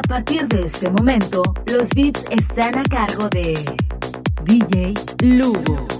A partir de este momento, los beats están a cargo de DJ Lugo.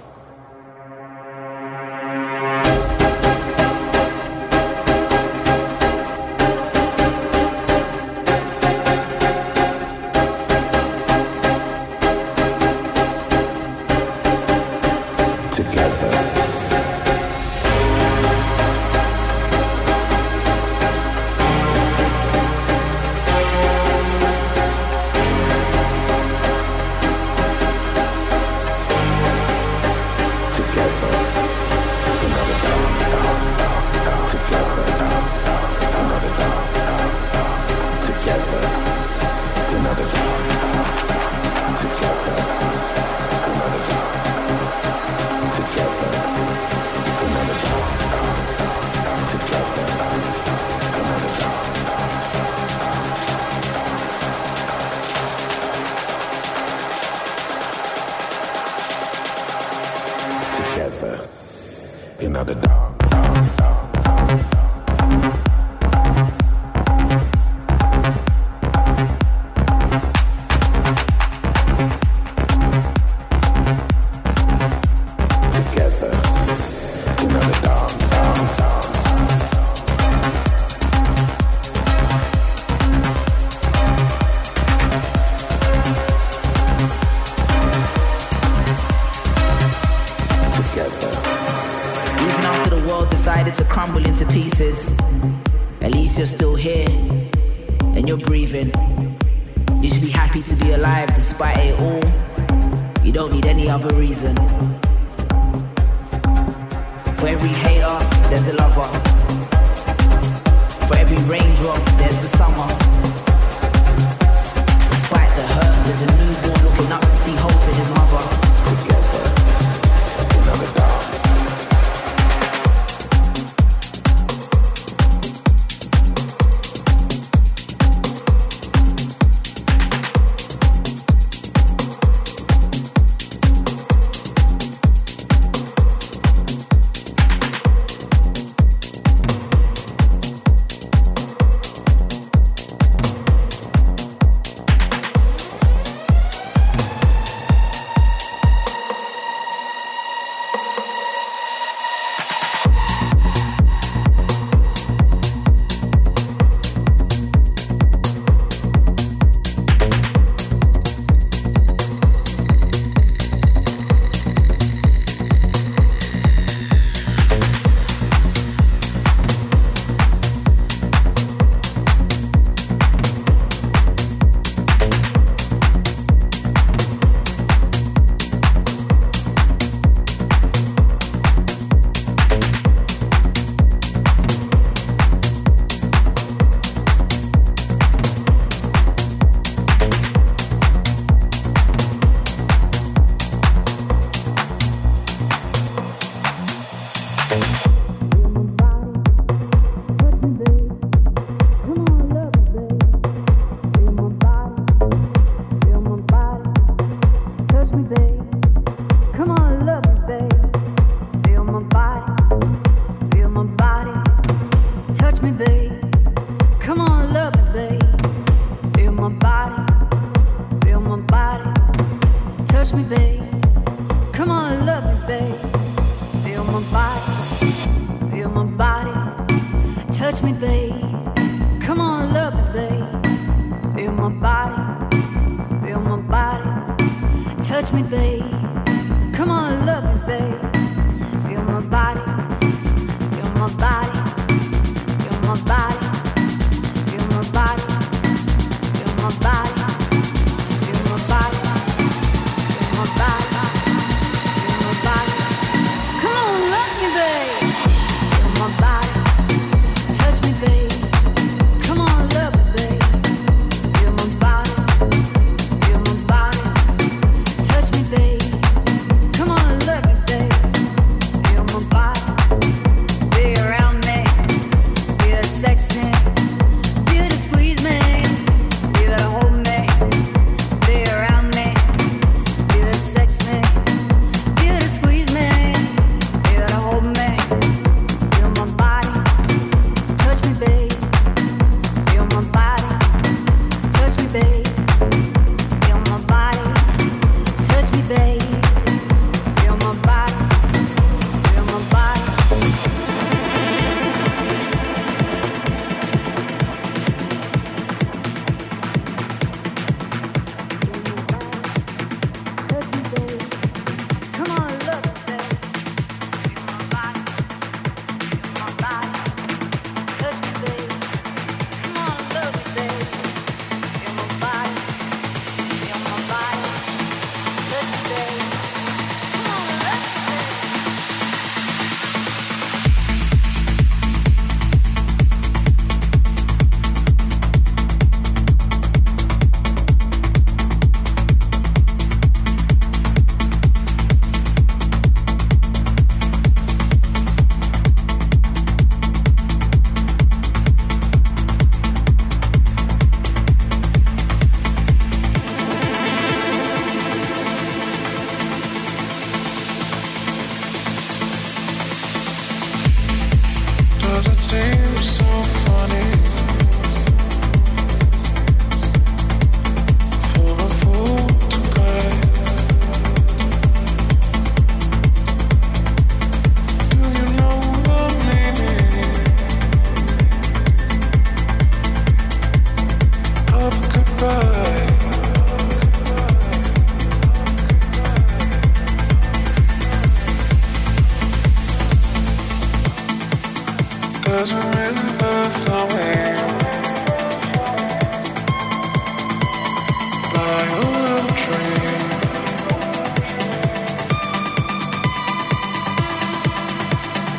yeah. You're dog. Feel my body, feel my body. Touch me, babe.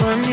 know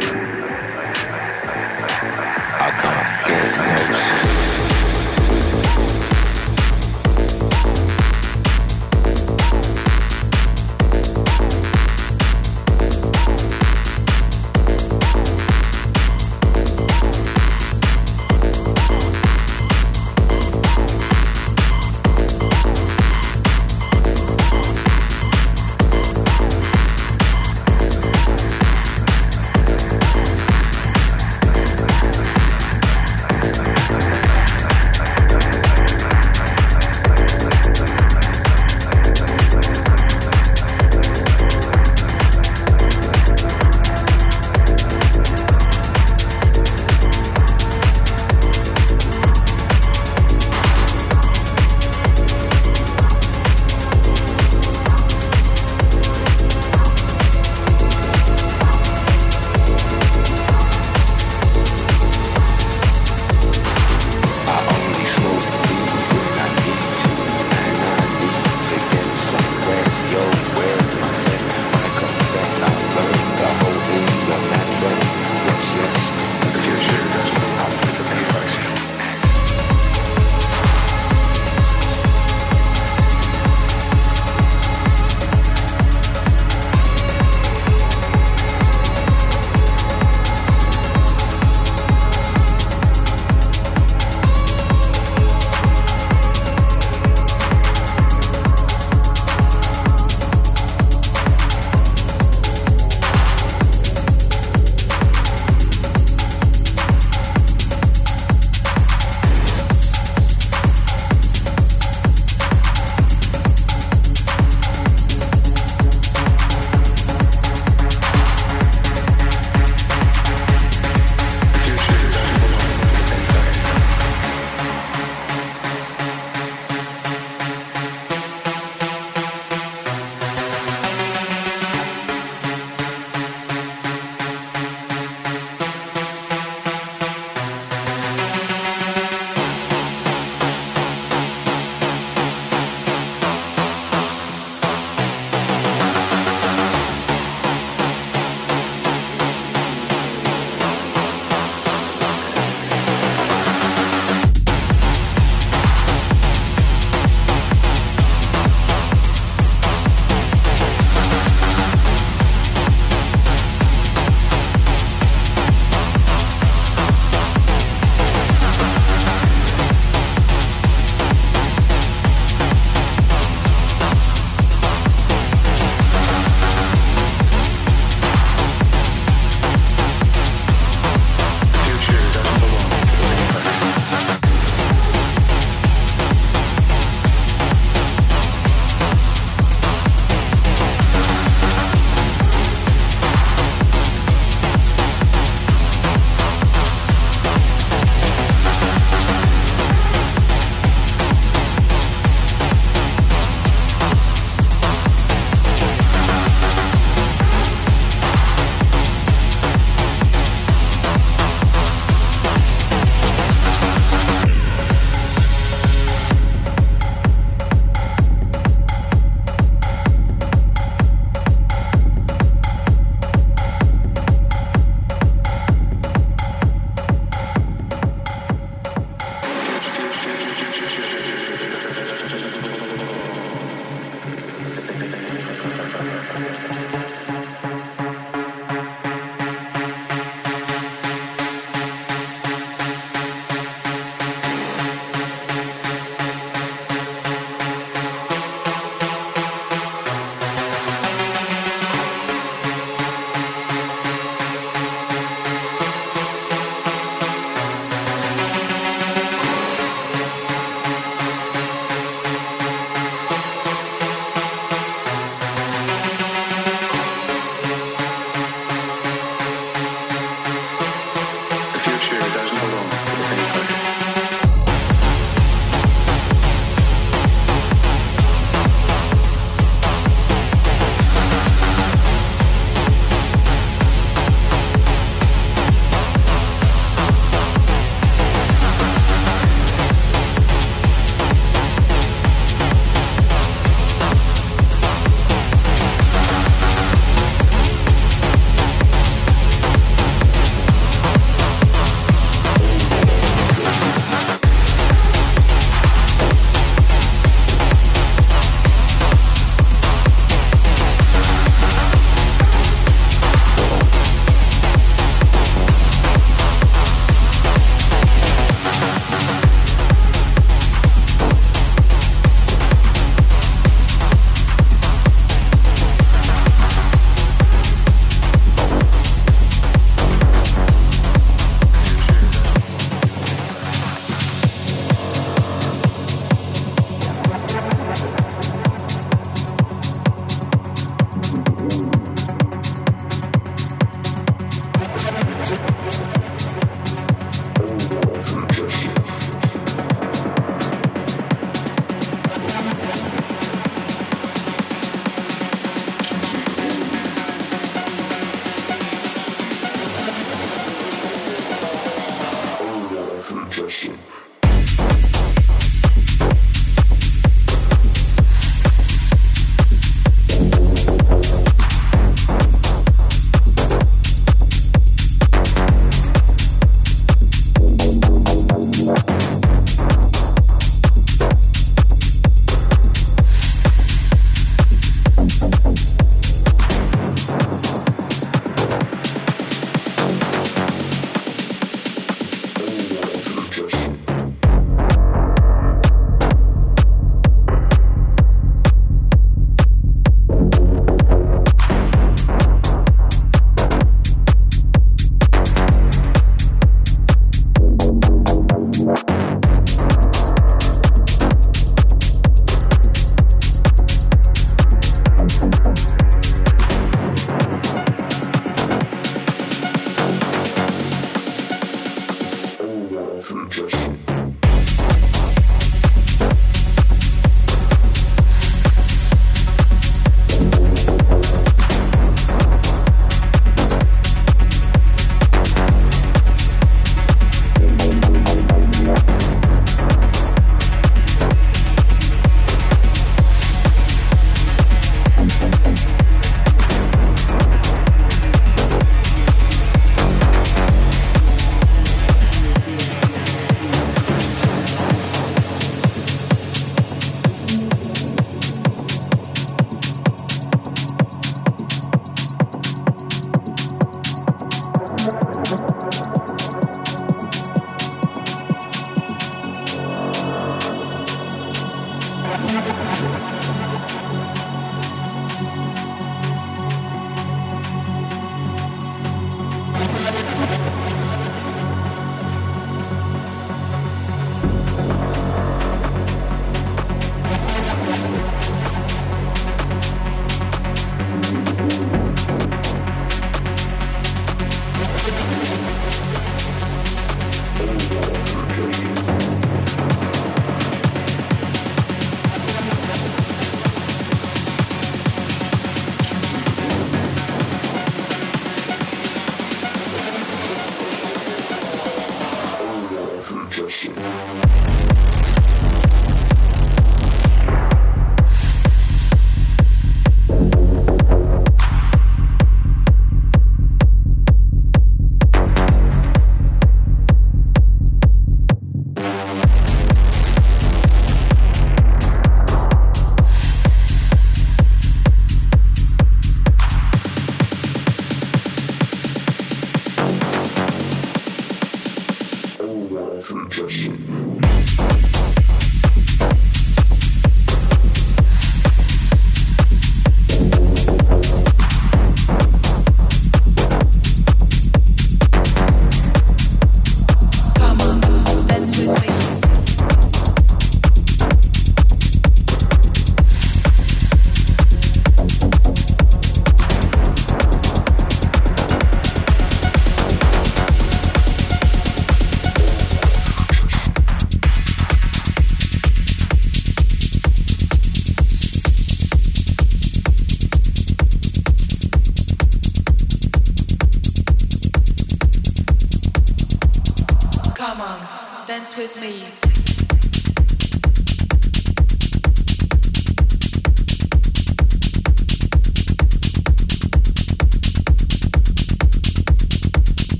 Thank you.